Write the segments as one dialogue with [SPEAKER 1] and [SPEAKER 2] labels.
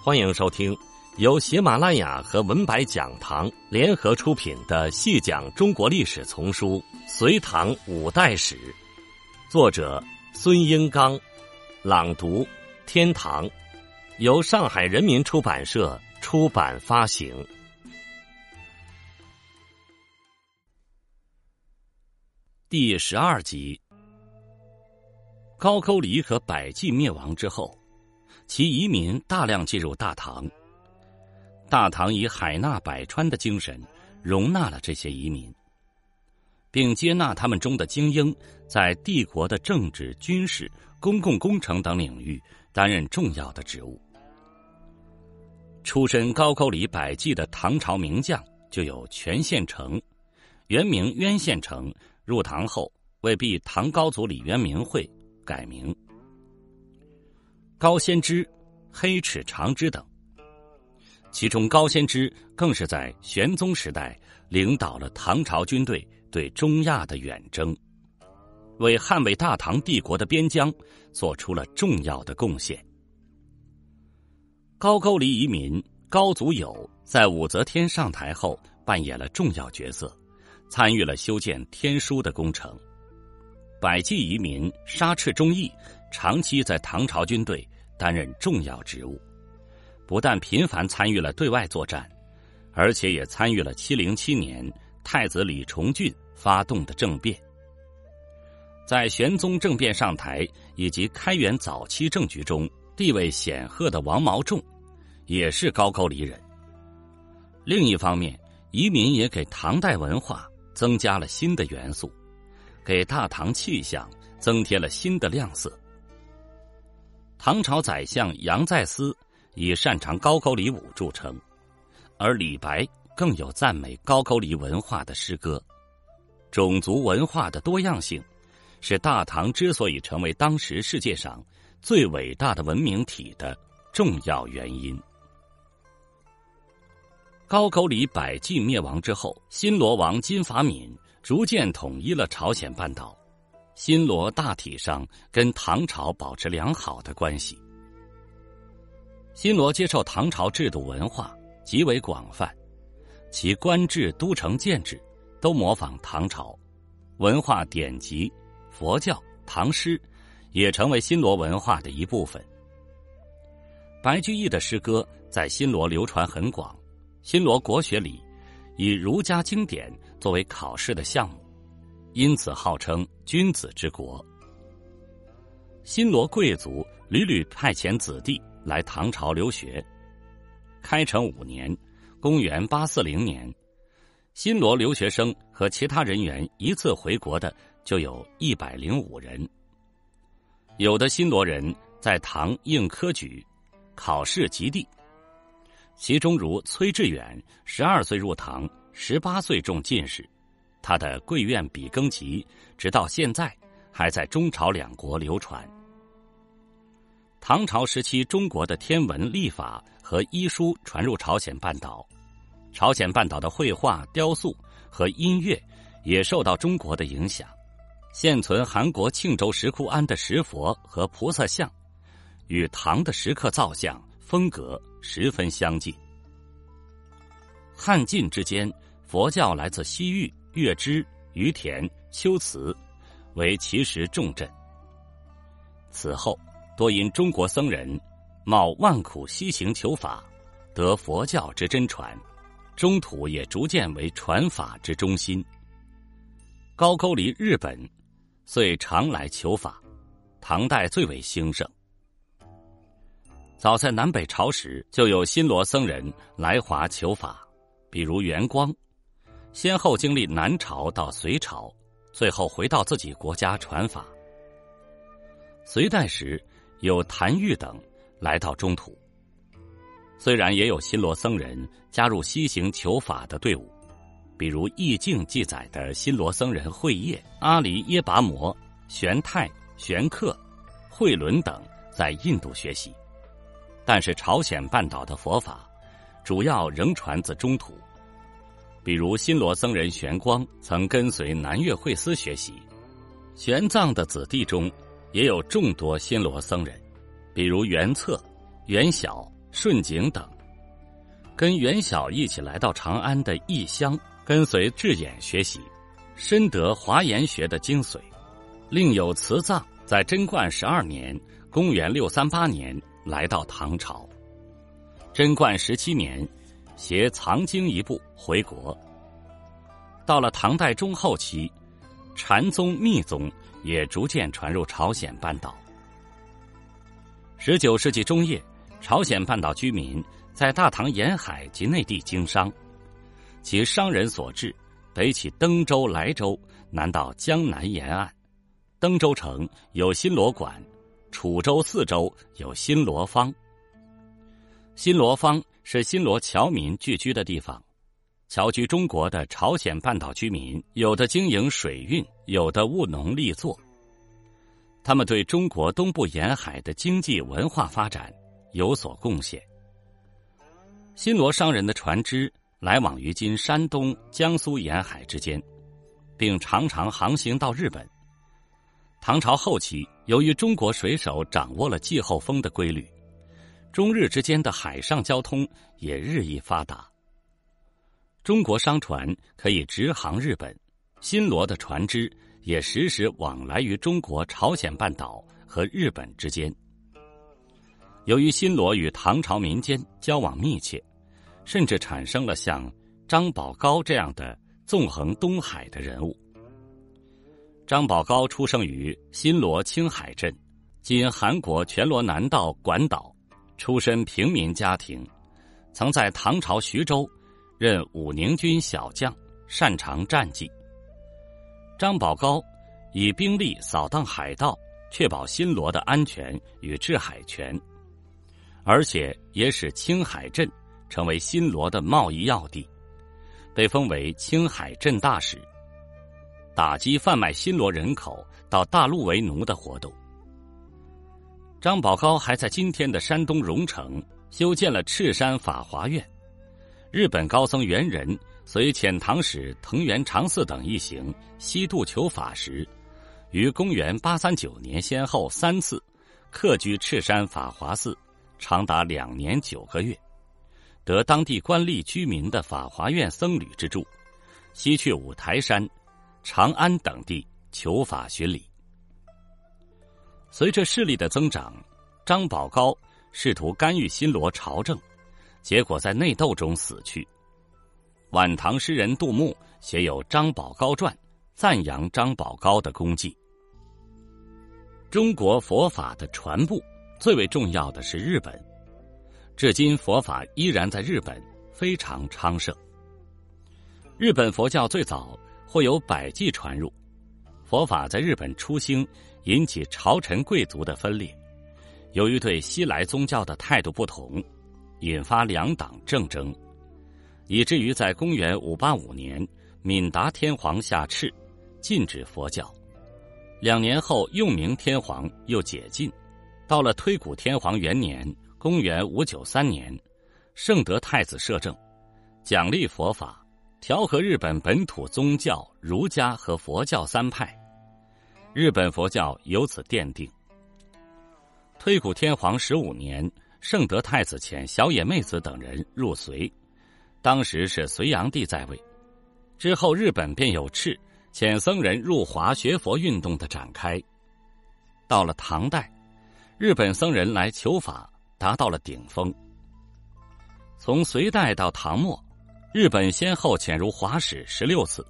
[SPEAKER 1] 欢迎收听由喜马拉雅和文白讲堂联合出品的细讲中国历史丛书《隋唐五代史》，作者孙英刚，朗读天堂，由上海人民出版社出版发行。第十二集：高句丽和百济灭亡之后。其移民大量进入大唐，大唐以海纳百川的精神容纳了这些移民，并接纳他们中的精英在帝国的政治、军事、公共工程等领域担任重要的职务。出身高句丽百济的唐朝名将就有全献成，原名渊献成，入唐后为避唐高祖李渊明讳改名。高仙芝、黑齿长枝等，其中高仙芝更是在玄宗时代领导了唐朝军队对中亚的远征，为捍卫大唐帝国的边疆做出了重要的贡献。高句丽移民高祖友在武则天上台后扮演了重要角色，参与了修建天书的工程。百济移民沙赤忠义。长期在唐朝军队担任重要职务，不但频繁参与了对外作战，而且也参与了七零七年太子李重俊发动的政变。在玄宗政变上台以及开元早期政局中，地位显赫的王毛仲也是高句丽人。另一方面，移民也给唐代文化增加了新的元素，给大唐气象增添了新的亮色。唐朝宰相杨再思以擅长高句丽舞著称，而李白更有赞美高句丽文化的诗歌。种族文化的多样性，是大唐之所以成为当时世界上最伟大的文明体的重要原因。高句丽百济灭亡之后，新罗王金法敏逐渐统一了朝鲜半岛。新罗大体上跟唐朝保持良好的关系。新罗接受唐朝制度文化极为广泛，其官制、都城建制都模仿唐朝，文化典籍、佛教、唐诗也成为新罗文化的一部分。白居易的诗歌在新罗流传很广，新罗国学里以儒家经典作为考试的项目。因此号称君子之国。新罗贵族屡屡派遣子弟来唐朝留学。开成五年（公元840年），新罗留学生和其他人员一次回国的就有一百零五人。有的新罗人在唐应科举，考试及第。其中如崔致远，十二岁入唐，十八岁中进士。他的《贵院笔耕集》直到现在还在中朝两国流传。唐朝时期，中国的天文、历法和医书传入朝鲜半岛，朝鲜半岛的绘画、雕塑和音乐也受到中国的影响。现存韩国庆州石窟庵的石佛和菩萨像，与唐的石刻造像风格十分相近。汉晋之间，佛教来自西域。月支、于田、秋瓷，为其实重镇。此后，多因中国僧人冒万苦西行求法，得佛教之真传，中土也逐渐为传法之中心。高句丽日本，遂常来求法，唐代最为兴盛。早在南北朝时，就有新罗僧人来华求法，比如元光。先后经历南朝到隋朝，最后回到自己国家传法。隋代时，有谭玉等来到中土。虽然也有新罗僧人加入西行求法的队伍，比如《易经》记载的新罗僧人慧业、阿离耶跋摩、玄泰、玄克、慧伦等在印度学习，但是朝鲜半岛的佛法主要仍传自中土。比如新罗僧人玄光曾跟随南岳慧思学习，玄奘的子弟中也有众多新罗僧人，比如元策、元晓、顺景等，跟元晓一起来到长安的异乡，跟随智俨学习，深得华严学的精髓。另有慈藏，在贞观十二年（公元六三八年）来到唐朝。贞观十七年，携藏经一部回国。到了唐代中后期，禅宗、密宗也逐渐传入朝鲜半岛。十九世纪中叶，朝鲜半岛居民在大唐沿海及内地经商，其商人所至，北起登州、莱州，南到江南沿岸。登州城有新罗馆，楚州四州有新罗坊。新罗坊是新罗侨民聚居的地方，侨居中国的朝鲜半岛居民，有的经营水运，有的务农立作。他们对中国东部沿海的经济文化发展有所贡献。新罗商人的船只来往于今山东、江苏沿海之间，并常常航行到日本。唐朝后期，由于中国水手掌握了季候风的规律。中日之间的海上交通也日益发达。中国商船可以直航日本，新罗的船只也时时往来于中国朝鲜半岛和日本之间。由于新罗与唐朝民间交往密切，甚至产生了像张宝高这样的纵横东海的人物。张宝高出生于新罗青海镇，今韩国全罗南道管岛。出身平民家庭，曾在唐朝徐州任武宁军小将，擅长战技。张宝高以兵力扫荡海盗，确保新罗的安全与制海权，而且也使青海镇成为新罗的贸易要地，被封为青海镇大使，打击贩卖新罗人口到大陆为奴的活动。张宝高还在今天的山东荣城修建了赤山法华院。日本高僧元仁随遣唐使藤原长嗣等一行西渡求法时，于公元八三九年先后三次客居赤山法华寺，长达两年九个月，得当地官吏居民的法华院僧侣之助，西去五台山、长安等地求法巡礼。随着势力的增长，张宝高试图干预新罗朝政，结果在内斗中死去。晚唐诗人杜牧写有《张宝高传》，赞扬张宝高的功绩。中国佛法的传播最为重要的是日本，至今佛法依然在日本非常昌盛。日本佛教最早或有百济传入，佛法在日本初兴。引起朝臣贵族的分裂，由于对西来宗教的态度不同，引发两党政争，以至于在公元五八五年，敏达天皇下敕，禁止佛教。两年后，用明天皇又解禁。到了推古天皇元年（公元五九三年），圣德太子摄政，奖励佛法，调和日本本土宗教儒家和佛教三派。日本佛教由此奠定。推古天皇十五年，圣德太子遣小野妹子等人入隋，当时是隋炀帝在位。之后，日本便有敕遣僧人入华学佛运动的展开。到了唐代，日本僧人来求法达到了顶峰。从隋代到唐末，日本先后遣入华使十六次，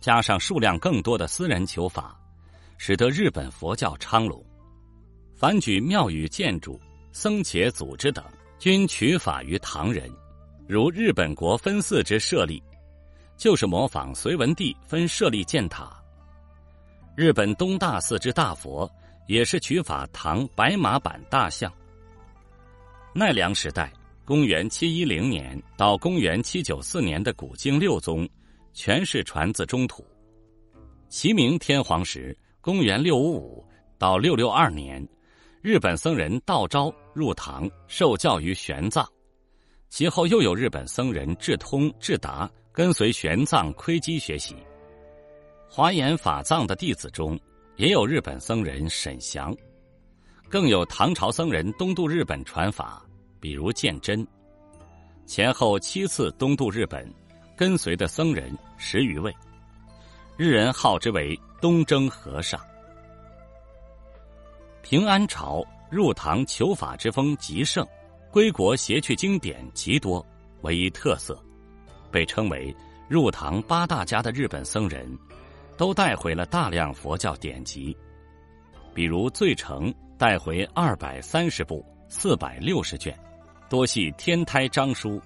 [SPEAKER 1] 加上数量更多的私人求法。使得日本佛教昌隆，凡举庙宇建筑、僧伽组织等，均取法于唐人。如日本国分寺之设立，就是模仿隋文帝分设立建塔。日本东大寺之大佛，也是取法唐白马版大象。奈良时代（公元七一零年到公元七九四年）的古经六宗，全是传自中土。齐明天皇时。公元六五五到六六二年，日本僧人道昭入唐受教于玄奘，其后又有日本僧人智通、智达跟随玄奘、窥基学习。华严法藏的弟子中，也有日本僧人沈祥，更有唐朝僧人东渡日本传法，比如鉴真，前后七次东渡日本，跟随的僧人十余位，日人号之为东征和尚。平安朝入唐求法之风极盛，归国携去经典极多，为一特色，被称为入唐八大家的日本僧人，都带回了大量佛教典籍，比如最澄带回二百三十部。四百六十卷，多系天台章书；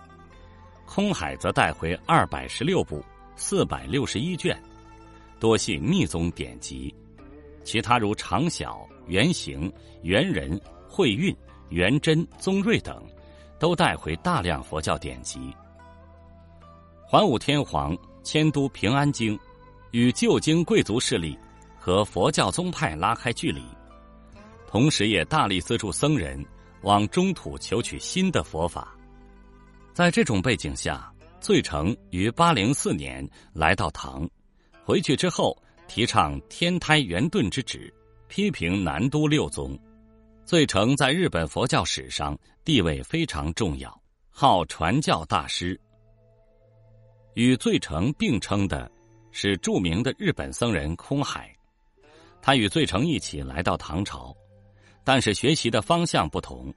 [SPEAKER 1] 空海则带回二百十六部，四百六十一卷，多系密宗典籍。其他如长小、圆行、圆人、慧运、圆真、宗瑞等，都带回大量佛教典籍。桓武天皇迁都平安京，与旧京贵族势力和佛教宗派拉开距离，同时也大力资助僧人。往中土求取新的佛法，在这种背景下，醉澄于八零四年来到唐，回去之后提倡天台圆顿之旨，批评南都六宗。醉澄在日本佛教史上地位非常重要，号传教大师。与最成并称的是著名的日本僧人空海，他与最成一起来到唐朝。但是学习的方向不同。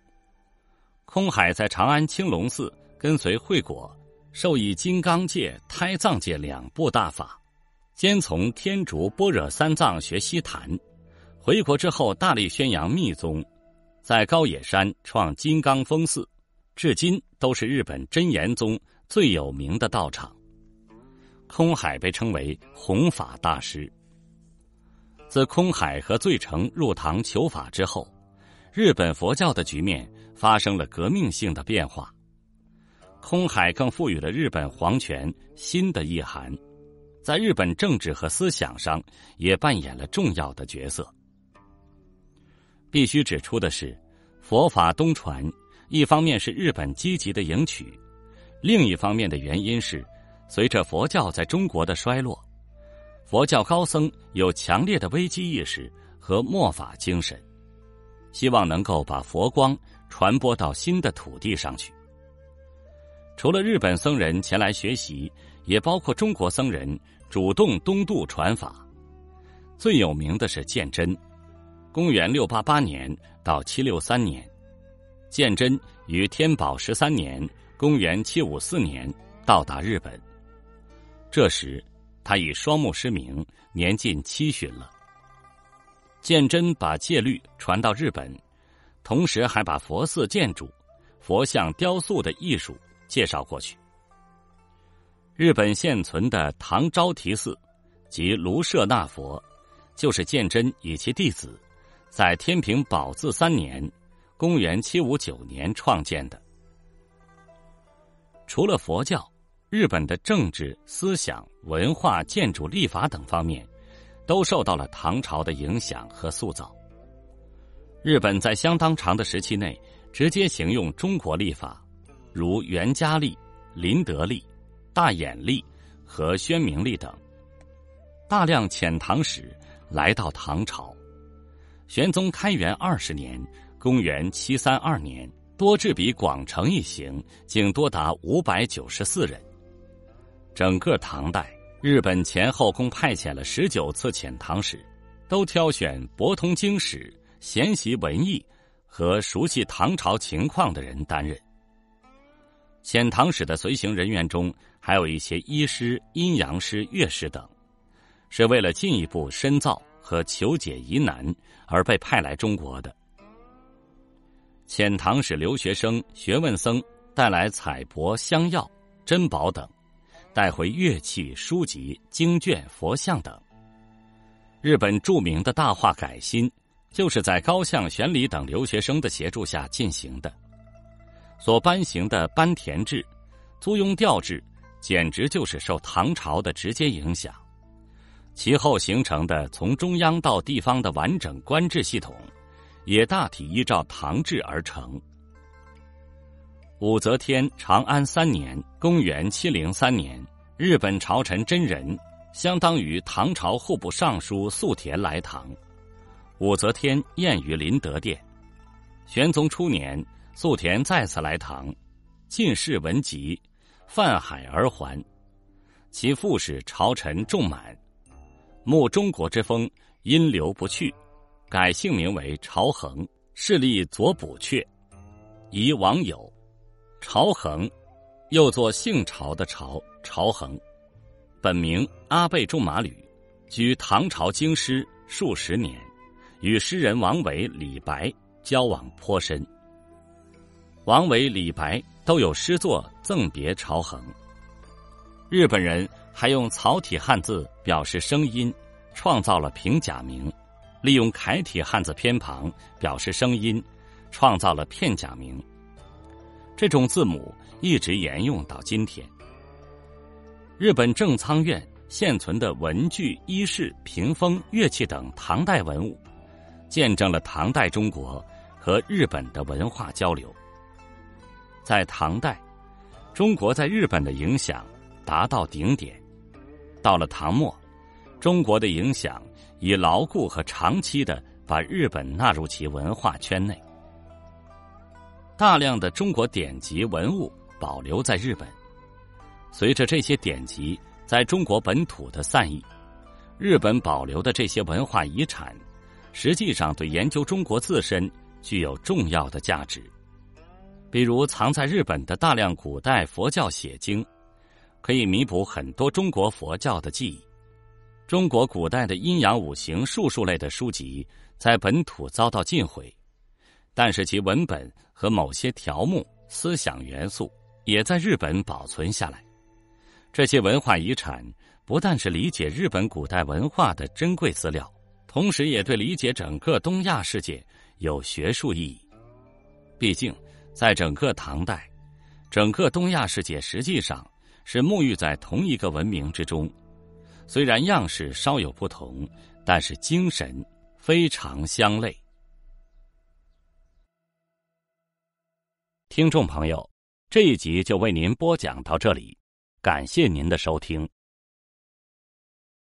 [SPEAKER 1] 空海在长安青龙寺跟随慧果，授以金刚界、胎藏界两部大法，兼从天竺般若三藏学西坛。回国之后，大力宣扬密宗，在高野山创金刚峰寺，至今都是日本真言宗最有名的道场。空海被称为弘法大师。自空海和醉澄入唐求法之后。日本佛教的局面发生了革命性的变化，空海更赋予了日本皇权新的意涵，在日本政治和思想上也扮演了重要的角色。必须指出的是，佛法东传，一方面是日本积极的迎娶，另一方面的原因是，随着佛教在中国的衰落，佛教高僧有强烈的危机意识和末法精神。希望能够把佛光传播到新的土地上去。除了日本僧人前来学习，也包括中国僧人主动东渡传法。最有名的是鉴真，公元六八八年到七六三年，鉴真于天宝十三年（公元七五四年）到达日本。这时他已双目失明，年近七旬了。鉴真把戒律传到日本，同时还把佛寺建筑、佛像雕塑的艺术介绍过去。日本现存的唐招提寺及卢舍那佛，就是鉴真以其弟子在天平宝字三年（公元七五九年）创建的。除了佛教，日本的政治、思想、文化、建筑、立法等方面。都受到了唐朝的影响和塑造。日本在相当长的时期内直接行用中国历法，如元嘉历、麟德历、大眼力和宣明力等。大量遣唐使来到唐朝。玄宗开元二十年（公元七三二年），多智比广成一行竟多达五百九十四人。整个唐代。日本前后共派遣了十九次遣唐使，都挑选博通经史、贤习文艺和熟悉唐朝情况的人担任。遣唐使的随行人员中，还有一些医师、阴阳师、乐师等，是为了进一步深造和求解疑难而被派来中国的。遣唐使留学生、学问僧带来彩帛、香药、珍宝等。带回乐器、书籍、经卷、佛像等。日本著名的大化改新，就是在高相玄礼等留学生的协助下进行的。所颁行的班田制、租庸调制，简直就是受唐朝的直接影响。其后形成的从中央到地方的完整官制系统，也大体依照唐制而成。武则天长安三年（公元七零三年），日本朝臣真人，相当于唐朝户部尚书素田来唐。武则天宴于麟德殿。玄宗初年，素田再次来唐，进士文集，泛海而还。其父是朝臣仲满，慕中国之风，因留不去，改姓名为朝衡，势力左补阙。疑王友，朝衡，又作姓朝的朝朝衡，本名阿倍仲马吕，居唐朝京师数十年，与诗人王维、李白交往颇深。王维、李白都有诗作赠别朝衡。日本人还用草体汉字表示声音，创造了平假名；利用楷体汉字偏旁表示声音，创造了片假名。这种字母一直沿用到今天。日本正仓院现存的文具、衣饰、屏风、乐器等唐代文物，见证了唐代中国和日本的文化交流。在唐代，中国在日本的影响。达到顶点，到了唐末，中国的影响以牢固和长期的把日本纳入其文化圈内。大量的中国典籍文物保留在日本，随着这些典籍在中国本土的散逸，日本保留的这些文化遗产，实际上对研究中国自身具有重要的价值。比如藏在日本的大量古代佛教写经。可以弥补很多中国佛教的记忆。中国古代的阴阳五行术数类的书籍在本土遭到尽毁，但是其文本和某些条目、思想元素也在日本保存下来。这些文化遗产不但是理解日本古代文化的珍贵资料，同时也对理解整个东亚世界有学术意义。毕竟，在整个唐代，整个东亚世界实际上。是沐浴在同一个文明之中，虽然样式稍有不同，但是精神非常相类。听众朋友，这一集就为您播讲到这里，感谢您的收听。